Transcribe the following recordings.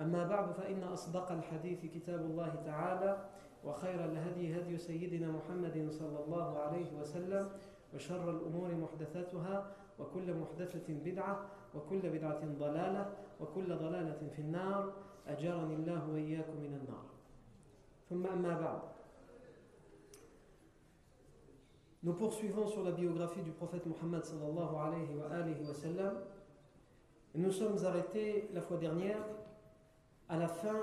أما بعد فإن أصدق الحديث كتاب الله تعالى وخير الهدي هدي سيدنا محمد صلى الله عليه وسلم وشر الأمور محدثاتها وكل محدثة بدعة وكل بدعة ضلالة وكل ضلالة في النار. أجرني الله وإياكم من النار. ثم أما بعد. Nous poursuivons sur la biographie du prophète Mohammed sallallahu alayhi wa, alayhi wa sallam. Nous sommes arrêtés la fois dernière à la fin,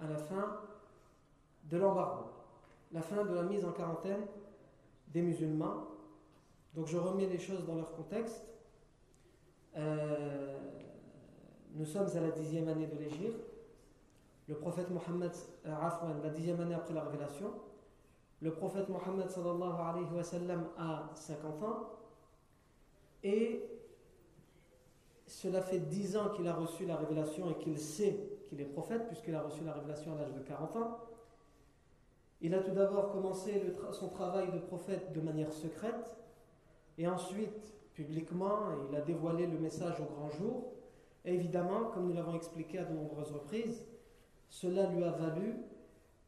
à la fin de l'embargo, la fin de la mise en quarantaine des musulmans. Donc je remets les choses dans leur contexte. Euh, nous sommes à la dixième année de l'Égypte. Le prophète Mohammed, euh, la dixième année après la révélation. Le prophète Mohammed sallallahu alayhi wa a 50 ans. Et cela fait 10 ans qu'il a reçu la révélation et qu'il sait qu'il est prophète, puisqu'il a reçu la révélation à l'âge de 40 ans. Il a tout d'abord commencé son travail de prophète de manière secrète, et ensuite, publiquement, il a dévoilé le message au grand jour. Et évidemment, comme nous l'avons expliqué à de nombreuses reprises, cela lui a valu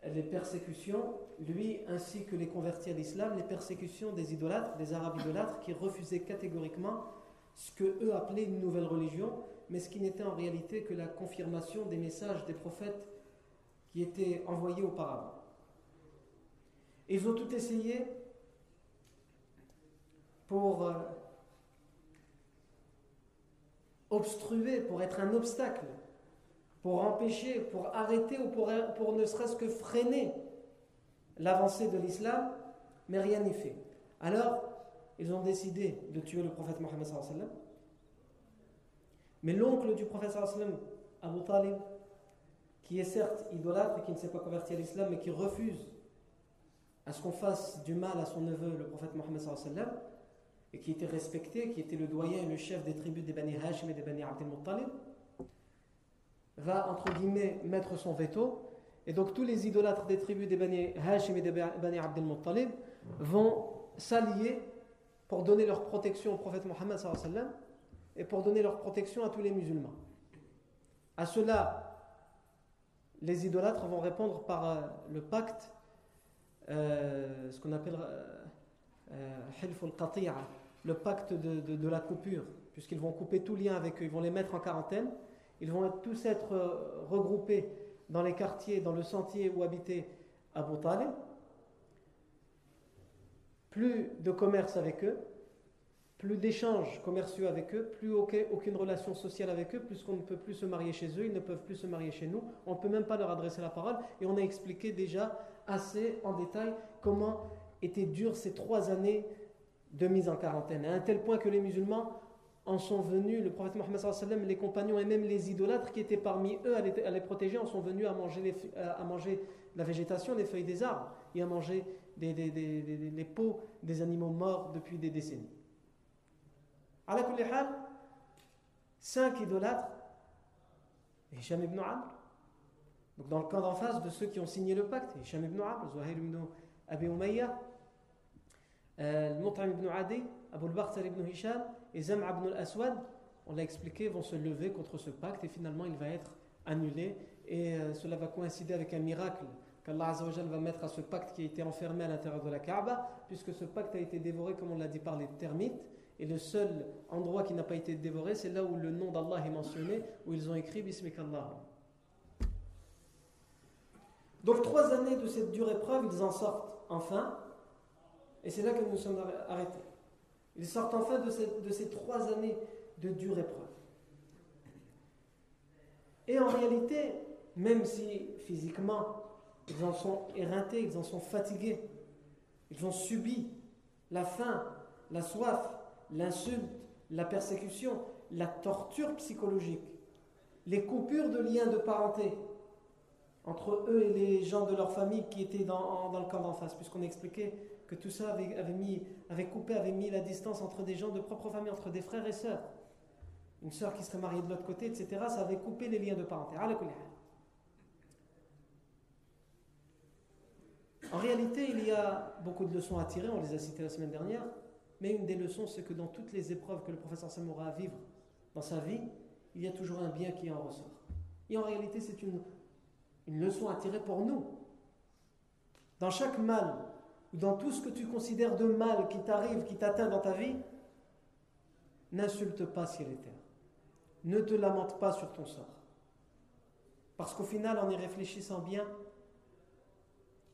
les persécutions, lui ainsi que les convertis à l'islam, les persécutions des idolâtres, des arabes idolâtres, qui refusaient catégoriquement ce que eux appelaient une nouvelle religion, mais ce qui n'était en réalité que la confirmation des messages des prophètes qui étaient envoyés auparavant. Ils ont tout essayé pour euh, obstruer, pour être un obstacle, pour empêcher, pour arrêter ou pour, pour ne serait-ce que freiner l'avancée de l'islam, mais rien n'y fait. Alors, ils ont décidé de tuer le prophète Mohammed sallam. Mais l'oncle du prophète sallam, Abu Talib, qui est certes idolâtre et qui ne s'est pas converti à l'islam, mais qui refuse à ce qu'on fasse du mal à son neveu, le prophète Mohammed sallam, et qui était respecté, qui était le doyen et le chef des tribus des Bani Hashim et des Bani Abdel Muttalib, va entre guillemets mettre son veto. Et donc tous les idolâtres des tribus des Bani Hashim et des Bani Abdel Muttalib vont s'allier pour donner leur protection au prophète Mohammed et pour donner leur protection à tous les musulmans. À cela, les idolâtres vont répondre par euh, le pacte, euh, ce qu'on appelle Hilf al le pacte de, de, la coupure, puisqu'ils vont couper tout lien avec eux, ils vont les mettre en quarantaine, ils vont tous être euh, regroupés dans les quartiers, dans le sentier où habitait Abu Talib, plus de commerce avec eux, plus d'échanges commerciaux avec eux, plus aucune relation sociale avec eux, puisqu'on ne peut plus se marier chez eux, ils ne peuvent plus se marier chez nous, on ne peut même pas leur adresser la parole, et on a expliqué déjà assez en détail comment étaient dures ces trois années de mise en quarantaine, à un tel point que les musulmans en sont venus, le prophète Mohammed les compagnons et même les idolâtres qui étaient parmi eux à les, protéger, en sont venus à manger, les, à manger la végétation, les feuilles des arbres, et à manger des, des, les peaux des animaux morts depuis des décennies. À la cinq idolâtres, Hisham ibn Amr, donc dans le camp d'en face de ceux qui ont signé le pacte, Hisham ibn Amr, Zuhair ibn Abi Umayya, euh, Mut'im ibn Adi, Abu al-Bakhtar ibn Hisham et Zam'a ibn al-Aswad, on l'a expliqué, vont se lever contre ce pacte et finalement il va être annulé et euh, cela va coïncider avec un miracle qu'Allah va mettre à ce pacte qui a été enfermé à l'intérieur de la Kaaba, puisque ce pacte a été dévoré, comme on l'a dit, par les termites. Et le seul endroit qui n'a pas été dévoré, c'est là où le nom d'Allah est mentionné, où ils ont écrit Bismikallah. Donc trois années de cette dure épreuve, ils en sortent enfin. Et c'est là que nous sommes arrêtés. Ils sortent enfin de ces trois années de dure épreuve. Et en réalité, même si physiquement ils en sont éreintés, ils en sont fatigués, ils ont subi la faim, la soif, l'insulte, la persécution, la torture psychologique, les coupures de liens de parenté entre eux et les gens de leur famille qui étaient dans, le camp d'en face, puisqu'on expliquait que tout ça avait, avait, mis, avait coupé, avait mis la distance entre des gens de propre famille, entre des frères et sœurs. Une sœur qui serait mariée de l'autre côté, etc. Ça avait coupé les liens de parenté. En réalité, il y a beaucoup de leçons à tirer, on les a citées la semaine dernière, mais une des leçons, c'est que dans toutes les épreuves que le professeur Sam aura à vivre dans sa vie, il y a toujours un bien qui en ressort. Et en réalité, c'est une, une leçon à tirer pour nous. Dans chaque mal, ou dans tout ce que tu considères de mal qui t'arrive, qui t'atteint dans ta vie, n'insulte pas ciel et terre. Ne te lamente pas sur ton sort. Parce qu'au final, en y réfléchissant bien,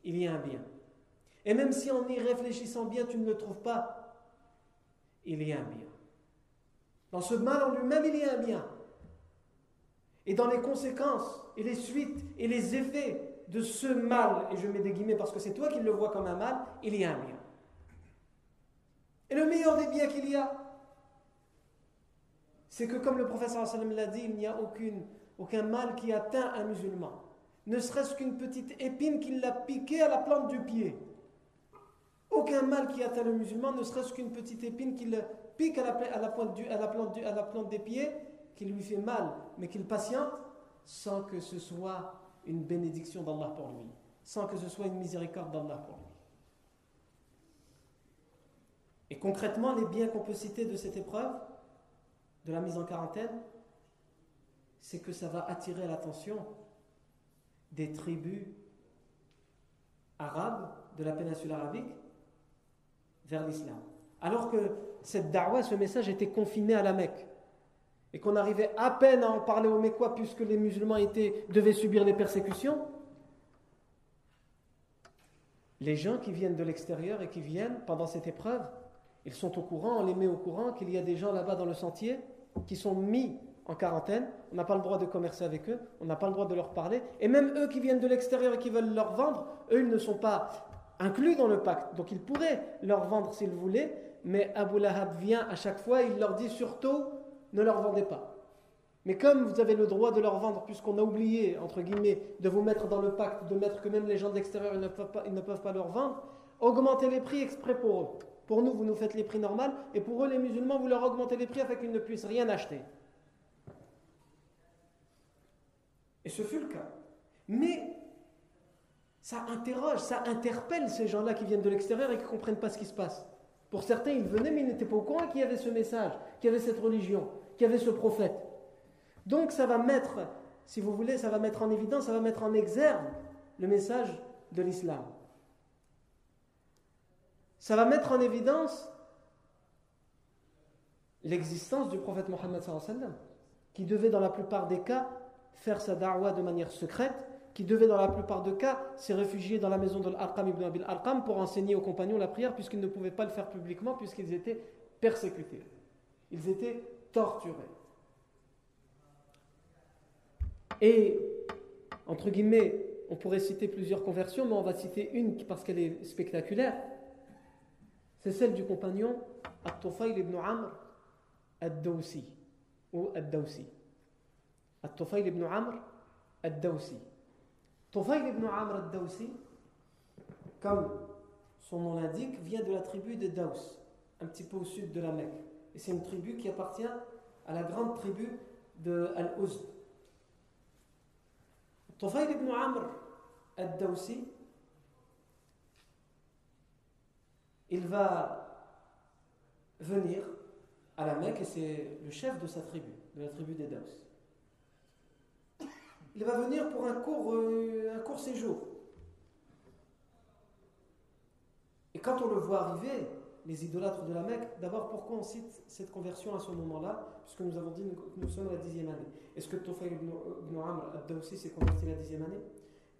il y a un bien. Et même si en y réfléchissant bien, tu ne le trouves pas, il y a un bien. Dans ce mal en lui-même, il y a un bien. Et dans les conséquences et les suites et les effets de ce mal, et je mets des guillemets parce que c'est toi qui le vois comme un mal, il y a un bien. Et le meilleur des biens qu'il y a, c'est que comme le professeur l'a dit, il n'y a aucune, aucun mal qui atteint un musulman ne serait-ce qu'une petite épine qui l'a piqué à la plante du pied. Aucun mal qui atteint le musulman, ne serait-ce qu'une petite épine qui le pique à la, pointe à la, plante à la plante des pieds, qui lui fait mal, mais qu'il patiente, sans que ce soit une bénédiction d'Allah pour lui, sans que ce soit une miséricorde d'Allah pour lui. Et concrètement, les biens qu'on peut citer de cette épreuve, de la mise en quarantaine, c'est que ça va attirer l'attention des tribus arabes de la péninsule arabique vers l'islam. Alors que cette da'wah, ce message était confiné à la Mecque et qu'on arrivait à peine à en parler aux Mécois puisque les musulmans étaient, devaient subir les persécutions, les gens qui viennent de l'extérieur et qui viennent pendant cette épreuve, ils sont au courant, on les met au courant qu'il y a des gens là-bas dans le sentier qui sont mis en quarantaine, on n'a pas le droit de commercer avec eux, on n'a pas le droit de leur parler, et même eux qui viennent de l'extérieur et qui veulent leur vendre, eux, ils ne sont pas inclus dans le pacte, donc ils pourraient leur vendre s'ils voulaient, mais Abu Lahab vient à chaque fois, il leur dit surtout, ne leur vendez pas. Mais comme vous avez le droit de leur vendre, puisqu'on a oublié, entre guillemets, de vous mettre dans le pacte, de mettre que même les gens de l'extérieur, ne peuvent pas, ne peuvent pas leur vendre, augmentez les prix exprès pour eux. Pour nous, vous nous faites les prix normaux, et pour eux, les musulmans, vous leur augmentez les prix afin qu'ils ne puissent rien acheter. Et ce fut le cas. Mais ça interroge, ça interpelle ces gens-là qui viennent de l'extérieur et qui ne comprennent pas ce qui se passe. Pour certains, ils venaient, mais ils n'étaient pas au courant qu'il y avait ce message, qu'il y avait cette religion, qu'il y avait ce prophète. Donc ça va mettre, si vous voulez, ça va mettre en évidence, ça va mettre en exergue le message de l'islam. Ça va mettre en évidence l'existence du prophète Mohammed qui devait dans la plupart des cas faire sa da'wah de manière secrète, qui devait dans la plupart des cas se réfugier dans la maison de l'Arqam ibn Abil Arqam pour enseigner aux compagnons la prière, puisqu'ils ne pouvaient pas le faire publiquement, puisqu'ils étaient persécutés. Ils étaient torturés. Et, entre guillemets, on pourrait citer plusieurs conversions, mais on va citer une parce qu'elle est spectaculaire. C'est celle du compagnon At-Tufayl ibn Amr ad-Dawsi, ou ad-Dawsi. الطفيل ibn Amr al-Dawsi. Tufayl ibn Amr al-Dawsi, comme son nom l'indique, vient de la tribu de Daws, un petit peu au sud de la Mecque. Et c'est une tribu qui appartient à la grande tribu de Al-Uzd. Tufayl ibn Amr al-Dawsi, il va venir à la Mecque et c'est le chef de sa tribu, de la tribu des Daws il va venir pour un court, euh, un court séjour. Et quand on le voit arriver, les idolâtres de la Mecque, d'abord pourquoi on cite cette conversion à ce moment-là? Puisque nous avons dit que nous sommes la dixième année. Est-ce que Tofayl ibn, Amr s'est converti à la dixième année?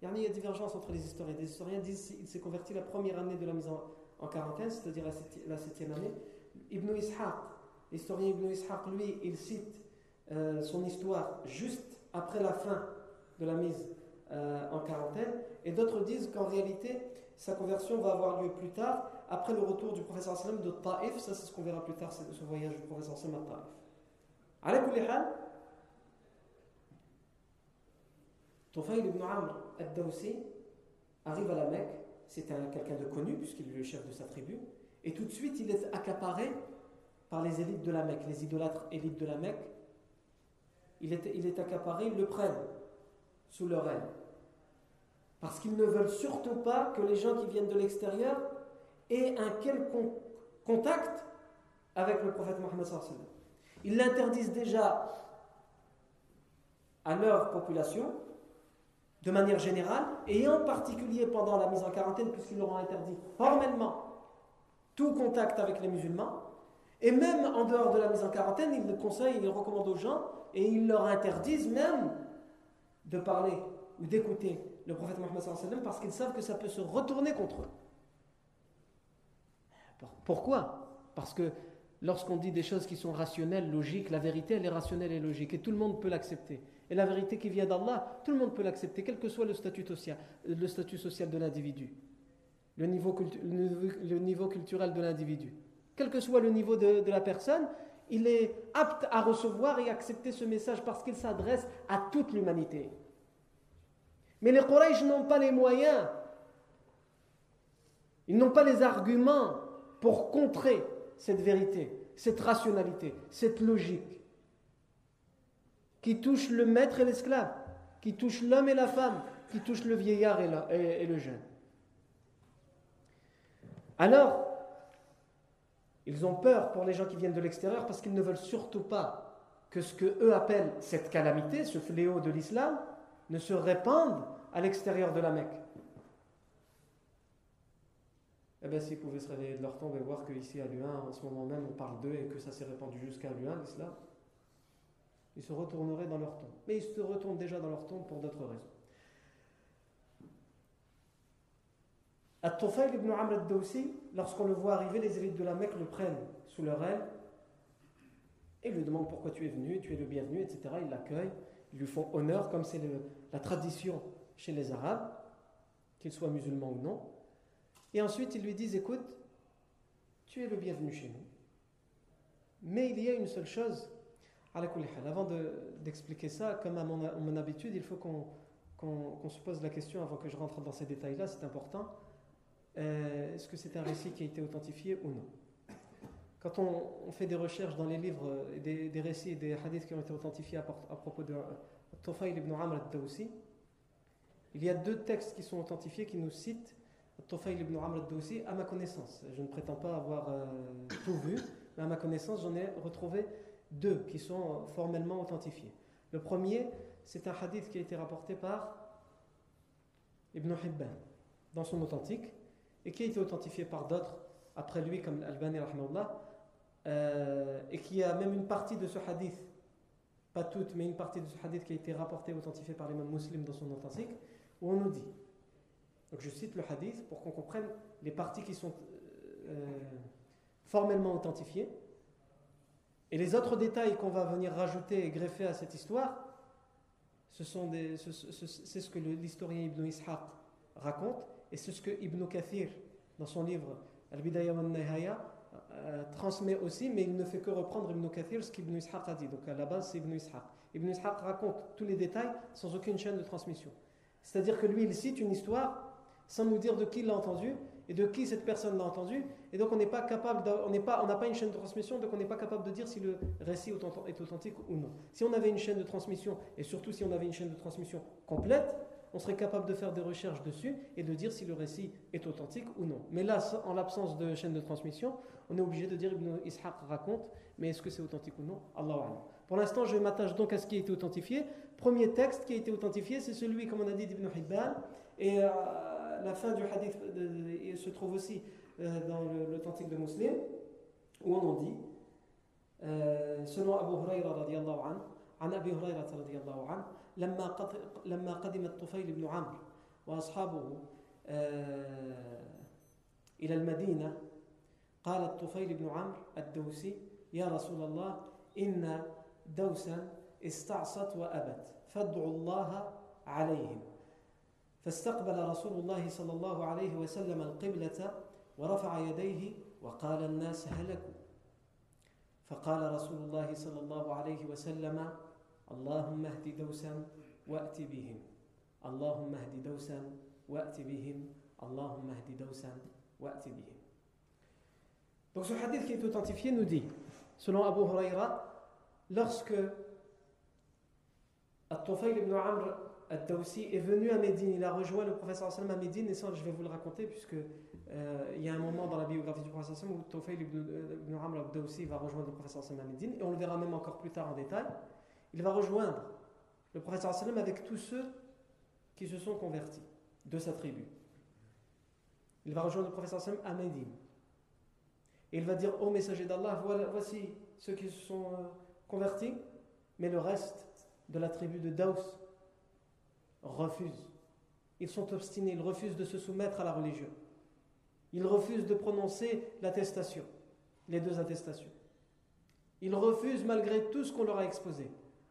Il y a divergence entre les historiens. Des historiens disent qu'il s'est converti la première année de la mise en, quarantaine, c'est-à-dire la septième année. Ibn Ishaq, l'historien Ibn Ishaq, lui, il cite euh, son histoire juste après la fin de la mise euh, en quarantaine. Et d'autres disent qu'en réalité, sa conversion va avoir lieu plus tard, après le retour du professeur sallam de Taif. Ça, c'est ce qu'on verra plus tard, c'est ce voyage du professeur sallam à Taif. Tufayl ibn Amr al-Dawsi arrive à la Mecque, c'était quelqu'un de connu puisqu'il est le chef de sa tribu, et tout de suite il est accaparé par les élites de la Mecque, les idolâtres élites de la Mecque. Il est, il est accaparé, ils le prennent sous leur aile. Parce qu'ils ne veulent surtout pas que les gens qui viennent de l'extérieur aient un quelconque contact avec le prophète Mohammed. Ils l'interdisent déjà à leur population, de manière générale, et en particulier pendant la mise en quarantaine, puisqu'ils leur ont interdit formellement tout contact avec les musulmans, et même en dehors de la mise en quarantaine, ils le conseillent, ils le recommandent aux gens, et ils leur interdisent même de parler ou d'écouter le prophète Mohammed parce qu'ils savent que ça peut se retourner contre eux. Pourquoi? Parce que lorsqu'on dit des choses qui sont rationnelles, logiques, la vérité elle est rationnelle et logique et tout le monde peut l'accepter. Et la vérité qui vient d'Allah, tout le monde peut l'accepter, quel que soit le statut social, le statut social de l'individu, le niveau, le niveau culturel de l'individu. Quel que soit le niveau de, de la personne, il est apte à recevoir et accepter ce message parce qu'il s'adresse à toute l'humanité. Mais les Quraysh n'ont pas les moyens, ils n'ont pas les arguments pour contrer cette vérité, cette rationalité, cette logique qui touche le maître et l'esclave, qui touche l'homme et la femme, qui touche le vieillard et, le jeune. Alors, ils ont peur pour les gens qui viennent de l'extérieur parce qu'ils ne veulent surtout pas que ce que eux appellent cette calamité, ce fléau de l'islam, ne se répande à l'extérieur de la Mecque. Eh bien, s'ils pouvaient se réveiller de leur tombe et voir qu'ici à Luin, en ce moment même, on parle d'eux et que ça s'est répandu jusqu'à Luin, l'islam, ils se retourneraient dans leur tombe. Mais ils se retournent déjà dans leur tombe pour d'autres raisons. At-Tufayl ibn Amr al-Dawsi, lorsqu'on le voit arriver, les élites de la Mecque le prennent sous leur aile et lui demandent pourquoi tu es venu, tu es le bienvenu, etc. Ils l'accueillent, ils lui font honneur, comme c'est la tradition chez les Arabes, qu'ils soient musulmans ou non. Et ensuite, ils lui disent Écoute, tu es le bienvenu chez nous. Mais il y a une seule chose avant d'expliquer ça, comme à mon, habitude, il faut qu'on se pose la question avant que je rentre dans ces détails-là, c'est important. Euh, est-ce que c'est un récit qui a été authentifié ou non Quand on, fait des recherches dans les livres, des, des récits, des hadiths qui ont été authentifiés à, propos de Tufayl ibn Amr al-Dawsi, il y a deux textes qui sont authentifiés qui nous citent Tufayl ibn Amr al-Dawsi à ma connaissance. Je ne prétends pas avoir euh, tout vu, mais à ma connaissance, j'en ai retrouvé deux qui sont formellement authentifiés. Le premier, c'est un hadith qui a été rapporté par Ibn Hibban dans son authentique et qui a été authentifié par d'autres après lui, comme Al-Bani, euh, et qui a même une partie de ce hadith, pas toute, mais une partie de ce hadith qui a été rapporté et authentifié par l'imam muslim dans son authentique, où on nous dit, donc je cite le hadith pour qu'on comprenne les parties qui sont euh, formellement authentifiées, et les autres détails qu'on va venir rajouter et greffer à cette histoire, ce sont c'est ce que l'historien Ibn Ishaq raconte, et c'est ce que Ibn Kathir, dans son livre Al-Bidayah wa Nihaya, euh, transmet aussi, mais il ne fait que reprendre Ibn Kathir ce qu'Ibn Ishaq a dit. Donc à la base, c'est Ibn Ishaq. Ibn Ishaq raconte tous les détails sans aucune chaîne de transmission. C'est-à-dire que lui, il cite une histoire sans nous dire de qui il l'a entendu, et de qui cette personne l'a entendu. Et donc on n'est pas capable, on n'est pas, n'a pas une chaîne de transmission, donc on n'est pas capable de dire si le récit est authentique ou non. Si on avait une chaîne de transmission, et surtout si on avait une chaîne de transmission complète, on serait capable de faire des recherches dessus et de dire si le récit est authentique ou non. Mais là, en l'absence de chaîne de transmission, on est obligé de dire Ibn Ishaq raconte, mais est-ce que c'est authentique ou non Allah Pour l'instant, je m'attache donc à ce qui a été authentifié. Premier texte qui a été authentifié, c'est celui, comme on a dit, d'Ibn Hibban. Et. Euh, la fin du hadith se trouve aussi euh, dans l'authentique de Muslim, où on en dit, euh, selon Abu Huraira radiallahu anhu, عن أبي هريرة رضي الله عنه لما لما قدم الطفيل بن عمرو وأصحابه إلى المدينة قال الطفيل بن عمرو الدوسي يا رسول الله إن دوسا استعصت وأبت فادعوا الله عليهم. فاستقبل رسول الله صلى الله عليه وسلم القبلة ورفع يديه وقال الناس هلكوا. فقال رسول الله صلى الله عليه وسلم اللهم اهد دوسا وأت بهم اللهم اهد دوسا وأت بهم اللهم اهد دوسا وأت بهم Donc ce hadith qui est authentifié nous dit, selon Abu Huraira, lorsque At-Tufayl ibn Amr Ad-Dawsi est venu à Médine, il a rejoint le professeur sallam à Médine, et ça je vais vous le raconter, puisque euh, il y a un moment dans la biographie du professeur sallam où Tufayl ibn, ibn Amr Ad-Dawsi va rejoindre le professeur sallam à Médine, et on le verra même encore plus tard en détail. Il va rejoindre le sallam avec tous ceux qui se sont convertis de sa tribu. Il va rejoindre le sallam à Médine. Et il va dire Ô messager d'Allah, voici ceux qui se sont euh, convertis, mais le reste de la tribu de Daous refusent. Ils sont obstinés, ils refusent de se soumettre à la religion. Ils refusent de prononcer l'attestation, les deux attestations. Ils refusent malgré tout ce qu'on leur a exposé.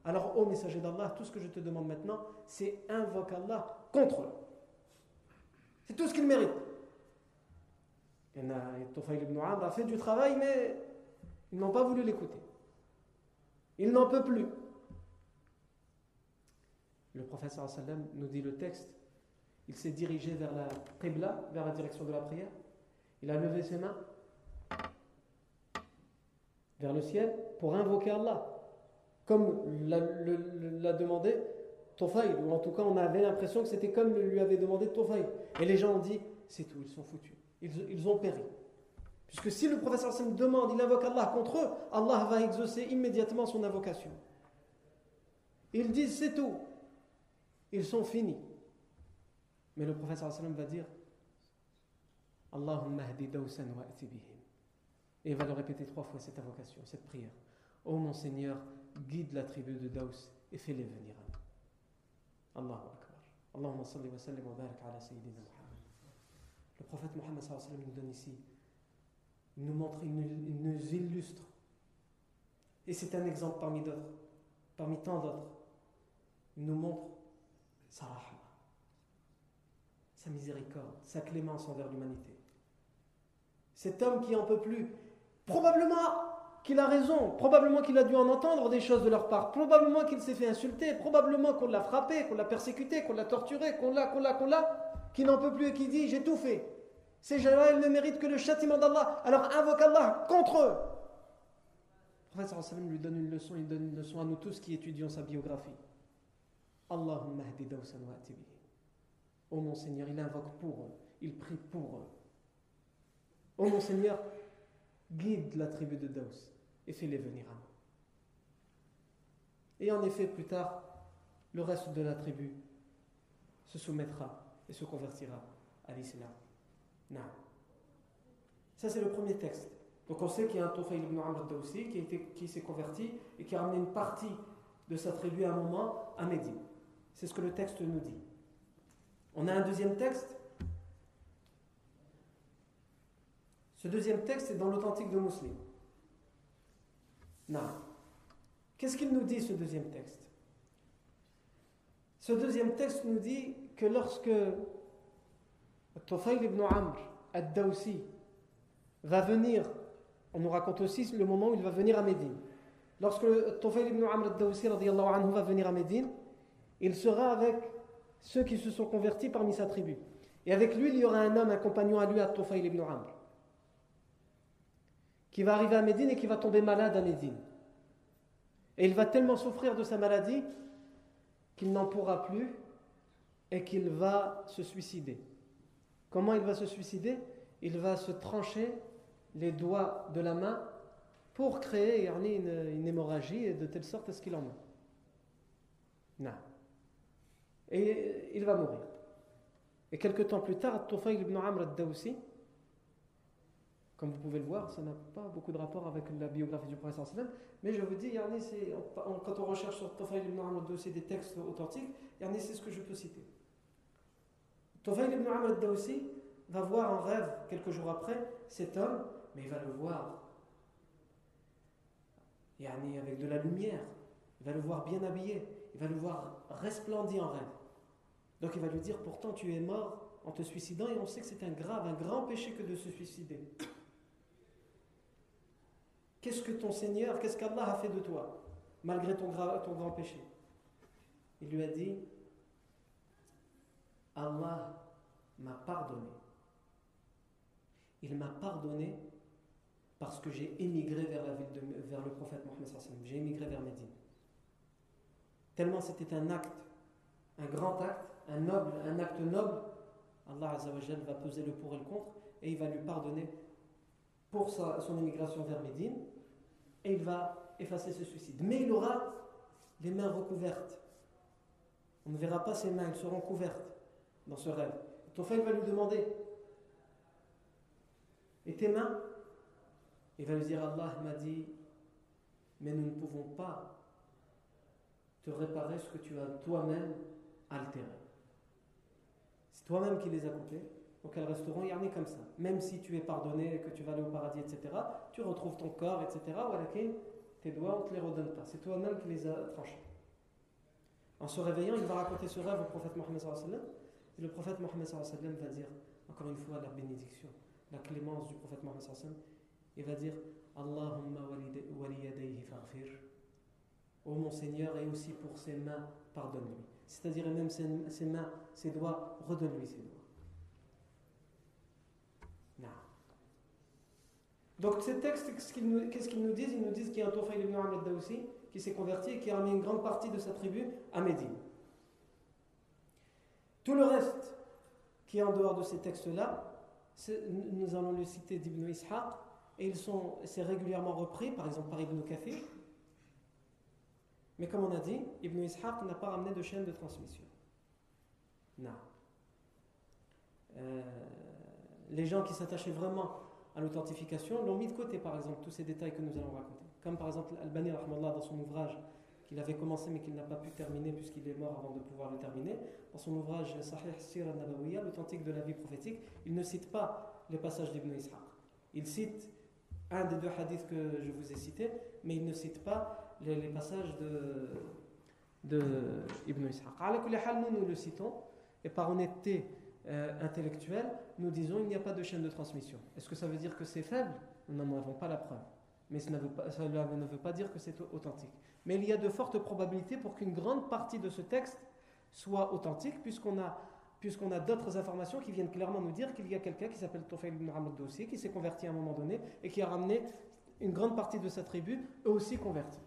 Alors, ô messager d'Allah, tout ce que je te demande maintenant, c'est invoque Allah contre eux. C'est tout ce qu'ils méritent. Et Tufayl ibn a fait du travail, mais ils n'ont pas voulu l'écouter. Il n'en peut plus. Le professeur sallam nous dit le texte. Il s'est dirigé vers la Qibla, vers la direction de la prière. Il a levé ses mains vers le ciel pour invoquer Allah. Comme l'a demandé Tofayl, ou en tout cas on avait l'impression que c'était comme lui avait demandé Tofayl. Et les gens ont dit c'est tout, ils sont foutus. Ils, ont péri. Puisque si le professeur sallam demande, il invoque Allah contre eux, Allah va exaucer immédiatement son invocation. Ils disent c'est tout ils sont finis. Mais le professeur sallam va dire Allahumma hdi dawsan wa bihim. Et il va le répéter trois fois cette invocation, cette prière. Ô oh mon Seigneur, guide la tribu de Daous et fais-les venir à nous. Allahu Akbar. Allahumma salli wa sallim wa barak ala Sayyidina Muhammad. Le prophète Muhammad sallam nous donne ici, il nous montre, il nous, il nous illustre. Et c'est un exemple parmi d'autres, parmi tant d'autres. Il nous montre sa rahma, sa miséricorde, sa clémence envers l'humanité. Cet homme qui en peut plus, probablement qu'il a raison, probablement qu'il a dû en entendre des choses de leur part, probablement qu'il s'est fait insulter, probablement qu'on l'a frappé, qu'on l'a persécuté, qu'on l'a torturé, qu'on l'a, qu'on l'a, qu'on l'a, qui n'en peut plus et qui dit j'ai tout fait. Ces gens-là, ils ne méritent que le châtiment d'Allah. Alors invoque Allah contre eux. Le prophète lui donne une leçon, il donne une leçon à nous tous qui étudions sa biographie. Allahumma hdi Ô mon Seigneur, il invoque pour eux, il prie pour eux. Ô mon Seigneur, guide la tribu de Daous et fais-les venir à nous. Et en effet, plus tard, le reste de la tribu se soumettra et se convertira à l'islam. Ça, c'est le premier texte. Donc, on sait qu'il y a un Tufayl ibn Amr Dawsi qui, qui s'est converti et qui a ramené une partie de sa tribu à un moment à Médine. C'est ce que le texte nous dit. On a un deuxième texte. Ce deuxième texte est dans l'authentique de Muslim. Non. Qu'est-ce qu'il nous dit ce deuxième texte? Ce deuxième texte nous dit que lorsque Tufayl ibn Amr ad-Dawsi va venir, on nous raconte aussi le moment où il va venir à Médine. Lorsque Tufayl ibn Amr ad-Dawsi va venir à Médine, il sera avec ceux qui se sont convertis parmi sa tribu. Et avec lui, il y aura un homme, un compagnon à lui, à Tufayl ibn Amr, qui va arriver à Médine et qui va tomber malade à Médine. Et il va tellement souffrir de sa maladie qu'il n'en pourra plus et qu'il va se suicider. Comment il va se suicider? Il va se trancher les doigts de la main pour créer une, une hémorragie de telle sorte à ce qu'il en meurt. Non. Et il va mourir. Et quelques temps plus tard, Tufayl ibn Amr al-Dawsi, comme vous pouvez le voir, ça n'a pas beaucoup de rapport avec la biographie du prophète mais je vous dis, quand on recherche sur Tufayl ibn Amr al-Dawsi des textes authentiques, c'est ce que je peux citer. Tofayl ibn Amr al-Dawsi va voir en rêve, quelques jours après, cet homme, mais il va le voir avec de la lumière. Il va le voir bien habillé. Il va le voir resplendir en rêve. Donc il va lui dire Pourtant, tu es mort en te suicidant et on sait que c'est un grave, un grand péché que de se suicider. Qu'est-ce que ton Seigneur, qu'est-ce qu'Allah a fait de toi, malgré ton, grand péché? Il lui a dit Allah m'a pardonné. Il m'a pardonné parce que j'ai émigré vers, la ville de, vers le prophète Mohammed. J'ai émigré vers Médine. Tellement c'était un acte, un grand acte, un noble, un acte noble, Allah Azzawajal va peser le pour et le contre et il va lui pardonner pour son émigration vers Médine et il va effacer ce suicide. Mais il aura les mains recouvertes. On ne verra pas ses mains, elles seront couvertes dans ce rêve. Tofail va lui demander Et tes mains? Il va lui dire Allah m'a dit Mais nous ne pouvons pas te réparer ce que tu as toi-même altéré. C'est toi-même qui les as coupées, donc elles resteront yarnées comme ça. Même si tu es pardonné, que tu vas aller au paradis, etc., tu retrouves ton corps, etc., tes doigts, on ne te les redonne pas. C'est toi-même qui les as tranchés. En se réveillant, il va raconter ce rêve au prophète Mohammed et le prophète Mohammed va dire, encore une fois, la bénédiction, la clémence du prophète Mohammed il va dire Allahumma waliyadayhi faghfir. Ô mon Seigneur, et aussi pour ses mains, pardonne-lui. C'est-à-dire même ses, mains, ses doigts, redonne-lui ses doigts. Non. Donc ces textes, qu'est-ce qu'ils nous, disent? Ils nous disent qu'il y a un Tawfaïl ibn Ahmed Daoussi qui s'est converti et qui a ramené une grande partie de sa tribu à Médine. Tout le reste qui est en dehors de ces textes-là, nous allons le citer d'Ibn Ishaq, et ils sont, c'est régulièrement repris, par exemple par Ibn Kathir. Mais comme on a dit, Ibn Ishaq n'a pas ramené de chaîne de transmission. Non. Euh, les gens qui s'attachaient vraiment l'authentification l'ont mis de côté, par exemple, tous ces détails que nous allons raconter. Comme par exemple Al-Bani dans son ouvrage qu'il avait commencé mais qu'il n'a pas pu terminer puisqu'il est mort avant de pouvoir le terminer. Dans son ouvrage Sahih Sir al-Nabawiyya, l'authentique de la vie prophétique, il ne cite pas les passages d'Ibn Ishaq. Il cite un des deux hadiths que je vous ai cités, mais il ne cite pas les, passages de, de Ibn Ishaq. Nous, nous le citons, et par honnêteté euh, intellectuelle, nous disons qu'il n'y a pas de chaîne de transmission. Est-ce que ça veut dire que c'est faible? Nous n'en avons pas la preuve. Mais cela ne veut pas dire que c'est authentique. Mais il y a de fortes probabilités pour qu'une grande partie de ce texte soit authentique, puisqu'on a, a d'autres informations qui viennent clairement nous dire qu'il y a quelqu'un qui s'appelle Tofayl ibn Dossi, qui s'est converti à un moment donné et qui a ramené une grande partie de sa tribu, eux aussi convertis.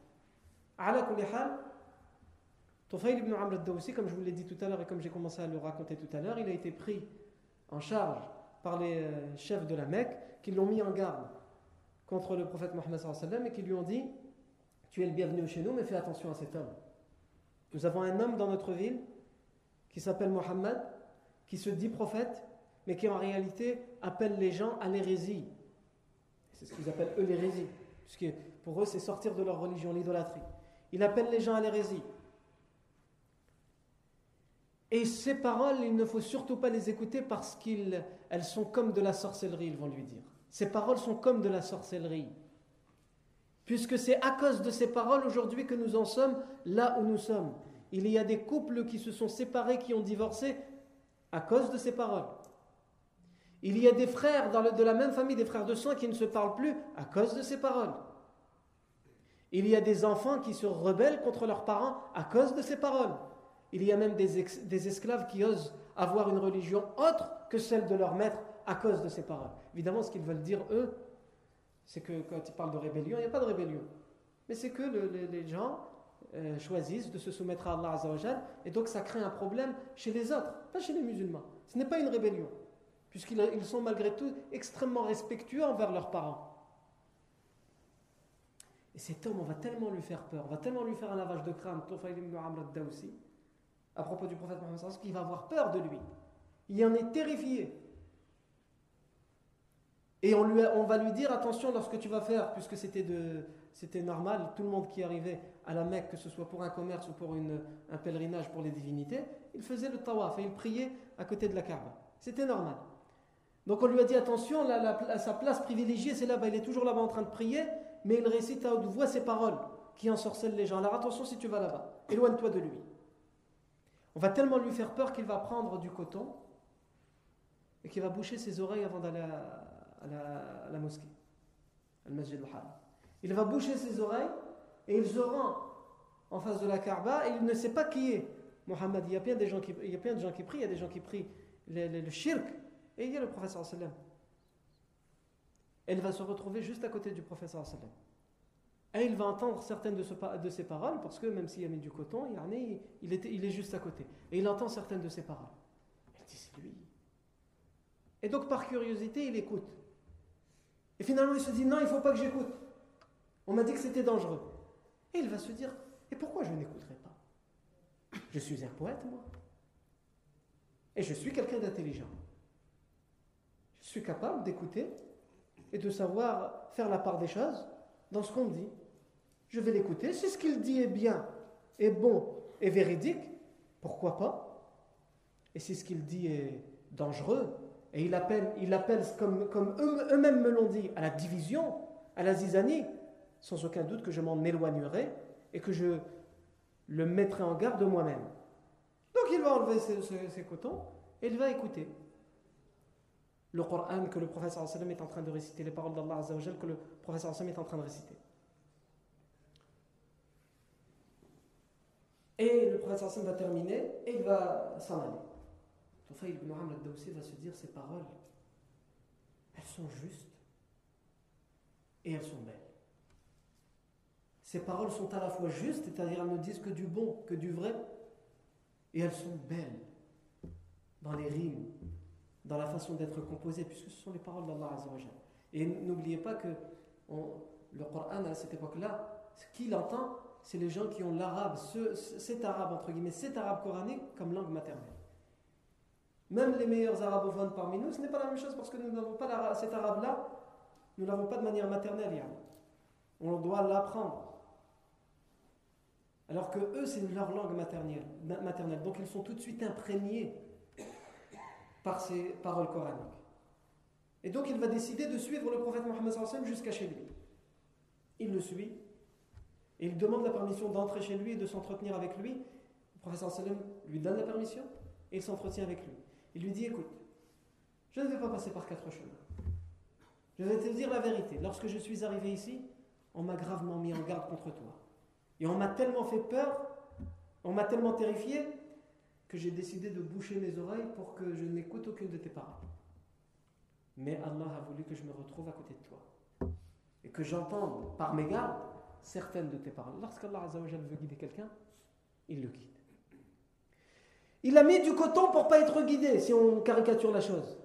Ala Tofayl ibn Amr al comme je vous l'ai dit tout à l'heure et comme j'ai commencé à le raconter tout à l'heure, il a été pris en charge par les euh, chefs de la Mecque qui l'ont mis en garde contre le prophète Mohammed et qui lui ont dit tu es le bienvenu chez nous, mais fais attention à cet homme. Nous avons un homme dans notre ville qui s'appelle Mohammed, qui se dit prophète, mais qui en réalité appelle les gens à l'hérésie. C'est ce qu'ils appellent eux l'hérésie, puisque pour eux c'est sortir de leur religion, l'idolâtrie. Il appelle les gens à l'hérésie. Et ces paroles, il ne faut surtout pas les écouter parce qu'elles sont comme de la sorcellerie, ils vont lui dire. Ces paroles sont comme de la sorcellerie. Puisque c'est à cause de ces paroles aujourd'hui que nous en sommes là où nous sommes. Il y a des couples qui se sont séparés, qui ont divorcé à cause de ces paroles. Il y a des frères de la même famille, des frères de sang qui ne se parlent plus à cause de ces paroles. Il y a des enfants qui se rebellent contre leurs parents à cause de ces paroles. Il y a même des, esclaves qui osent avoir une religion autre que celle de leur maître à cause de ces paroles. Évidemment, ce qu'ils veulent dire, eux, c'est que quand ils parlent de rébellion, il n'y a pas de rébellion. Mais c'est que les gens euh, choisissent de se soumettre à Allah Azzawajal, et donc ça crée un problème chez les autres, pas chez les musulmans. Ce n'est pas une rébellion, puisqu'ils sont malgré tout extrêmement respectueux envers leurs parents. Et cet homme, on va tellement lui faire peur, on va tellement lui faire un lavage de crâne, à propos du prophète Mohammed, qu'il va avoir peur de lui. Il en est terrifié. Et on, lui on va lui dire attention lorsque tu vas faire, puisque c'était, normal, tout le monde qui arrivait à la Mecque, que ce soit pour un commerce ou pour une, un pèlerinage pour les divinités, il faisait le tawaf et il priait à côté de la Kaaba. C'était normal. Donc on lui a dit attention, sa place privilégiée, c'est là-bas. Il est toujours là-bas en train de prier, mais il récite à haute voix ses paroles qui ensorcellent les gens. Alors attention si tu vas là-bas, éloigne-toi de lui. On va tellement lui faire peur qu'il va prendre du coton et qu'il va boucher ses oreilles avant d'aller à, la, mosquée, al masjid Il va boucher ses oreilles et il se rend en face de la Kaaba et il ne sait pas qui est Mohammed. Il y a plein de gens qui, il y a plein de gens qui prient, il y a des gens qui prient le, shirk et il y a le professeur sallam. Elle va se retrouver juste à côté du professeur sallam. Et il va entendre certaines de, de ses paroles, parce que même s'il a mis du coton, il, était, il est juste à côté. Et il entend certaines de ses paroles. Il dit, c'est lui. Et donc, par curiosité, il écoute. Et finalement, il se dit, non, il ne faut pas que j'écoute. On m'a dit que c'était dangereux. Et il va se dire, et pourquoi je n'écouterai pas? Je suis un poète, moi. Et je suis quelqu'un d'intelligent. Je suis capable d'écouter et de savoir faire la part des choses dans ce qu'on dit je vais l'écouter. Si ce qu'il dit est bien, est bon et véridique, pourquoi pas? Et si ce qu'il dit est dangereux, et il appelle, comme eux-mêmes me l'ont dit, à la division, à la zizanie, sans aucun doute que je m'en éloignerai et que je le mettrai en garde de moi-même. Donc il va enlever ses, cotons et il va écouter le Coran que le professeur est en train de réciter, les paroles d'Allah que le professeur est en train de réciter. Et le prophète sallam va terminer et il va s'en aller. Tufayl ibn Amr al-Dawsi va se dire ces paroles, elles sont justes et elles sont belles. Ces paroles sont à la fois justes, c'est-à-dire elles ne disent que du bon, que du vrai, et elles sont belles dans les rimes, dans la façon d'être composées, puisque ce sont les paroles d'Allah Azzawajal. Et n'oubliez pas que le Coran à cette époque-là, ce qu'il entend, c'est les gens qui ont l'arabe, cet arabe entre guillemets, cet arabe coranique comme langue maternelle. Même les meilleurs arabophones parmi nous, ce n'est pas la même chose parce que nous n'avons pas cet arabe-là, nous l'avons pas de manière maternelle. On doit l'apprendre. Alors que eux, c'est leur langue maternelle, maternelle. Donc ils sont tout de suite imprégnés par ces paroles coraniques. Et donc il va décider de suivre le prophète Mohammed jusqu'à chez lui. Il le suit et il demande la permission d'entrer chez lui et de s'entretenir avec lui. Le professeur Salem lui donne la permission et il s'entretient avec lui. Il lui dit Écoute, je ne vais pas passer par quatre chemins. Je vais te dire la vérité. Lorsque je suis arrivé ici, on m'a gravement mis en garde contre toi. Et on m'a tellement fait peur, on m'a tellement terrifié, que j'ai décidé de boucher mes oreilles pour que je n'écoute aucune de tes paroles. Mais Allah a voulu que je me retrouve à côté de toi. Et que j'entende par mes gardes certaines de tes paroles. Lorsqu'Allah veut guider quelqu'un, il le guide. Il a mis du coton pour pas être guidé, si on caricature la chose.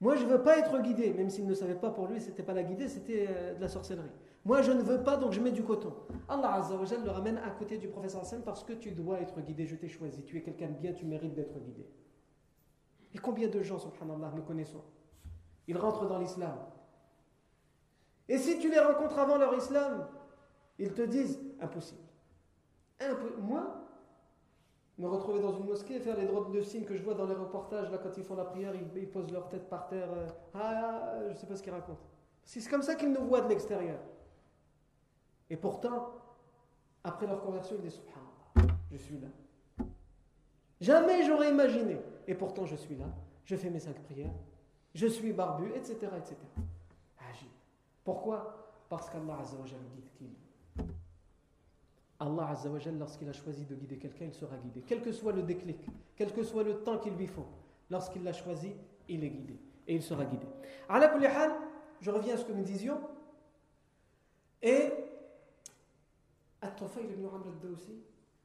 Moi, je ne veux pas être guidé, même s'il ne savait pas pour lui, c'était pas la guider, c'était euh, de la sorcellerie. Moi, je ne veux pas, donc je mets du coton. Allah Azzawajal le ramène à côté du professeur Hassan parce que tu dois être guidé, je t'ai choisi. Tu es quelqu'un de bien, tu mérites d'être guidé. Et combien de gens, subhanallah, nous connaissons Ils rentrent dans l'islam. Et si tu les rencontres avant leur islam, ils te disent impossible. Moi, me retrouver dans une mosquée et faire les droits de signes que je vois dans les reportages, là, quand ils font la prière, ils, posent leur tête par terre. Euh, ah, je ne sais pas ce qu'ils racontent. C'est comme ça qu'ils nous voient de l'extérieur. Et pourtant, après leur conversion, ils disent Subhanallah, je suis là. Jamais j'aurais imaginé. Et pourtant, je suis là. Je fais mes cinq prières. Je suis barbu, etc. etc. Pourquoi? Parce qu'Allah guide qui Allah Azzawajal, lorsqu'il a choisi de guider quelqu'un, il sera guidé. Quel que soit le déclic, quel que soit le temps qu'il lui faut, lorsqu'il l'a choisi, il est guidé. Et il sera guidé. je reviens à ce que nous disions. Et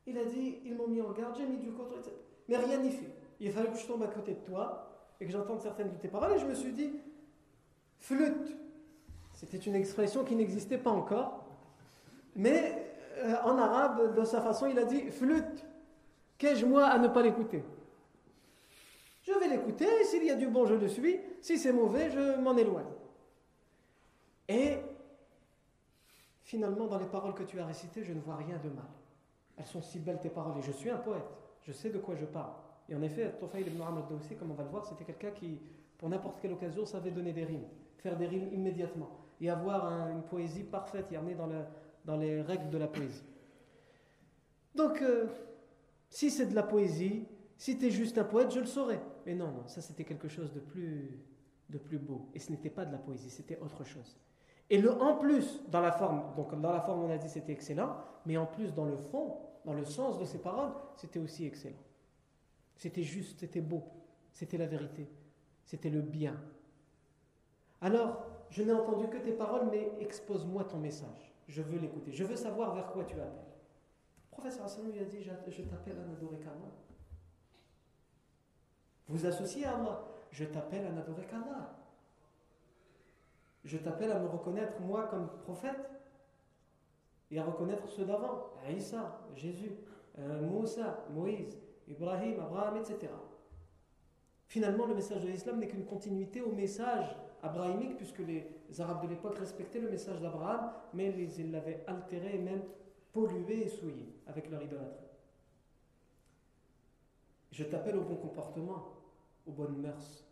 il a dit ils m'ont mis en garde, j'ai mis du coton, etc. Mais rien n'y fait. Il fallait que je tombe à côté de toi et que j'entende certaines de tes paroles. Et je me suis dit flûte. C'était une expression qui n'existait pas encore. Mais euh, en arabe, de sa façon, il a dit flûte. Qu'ai-je moi à ne pas l'écouter? Je vais l'écouter, s'il y a du bon, je le suis, si c'est mauvais, je m'en éloigne. Et finalement, dans les paroles que tu as récitées, je ne vois rien de mal. Elles sont si belles tes paroles, et je suis un poète, je sais de quoi je parle. Et en effet, Tofayl ibn Amr comme on va le voir, c'était quelqu'un qui, pour n'importe quelle occasion, savait donner des rimes, faire des rimes immédiatement, et avoir une poésie parfaite, y amener dans, dans les règles de la poésie. Donc, euh, si c'est de la poésie, si tu es juste un poète, je le saurais. Mais non, non, ça c'était quelque chose de plus, de plus beau. Et ce n'était pas de la poésie, c'était autre chose. Et le en plus, dans la forme, donc dans la forme on a dit c'était excellent, mais en plus dans le fond, dans le sens de ces paroles, c'était aussi excellent. C'était juste, c'était beau, c'était la vérité, c'était le bien. Alors, je n'ai entendu que tes paroles, mais expose-moi ton message. Je veux l'écouter. Je veux savoir vers quoi tu appelles. Le professeur Hassan lui a dit Je t'appelle à n'adorer. Vous associez à Allah. Je t'appelle à n'adorer. Je t'appelle à me reconnaître, moi, comme prophète, et à reconnaître ceux d'avant, Isa, Jésus, euh, Moussa, Moïse, Ibrahim, Abraham, etc. Finalement, le message de l'islam n'est qu'une continuité au message abrahamique, puisque les Arabes de l'époque respectaient le message d'Abraham, mais ils l'avaient altéré et même pollué et souillé avec leur idolâtrie. Je t'appelle au bon comportement, aux bonnes mœurs,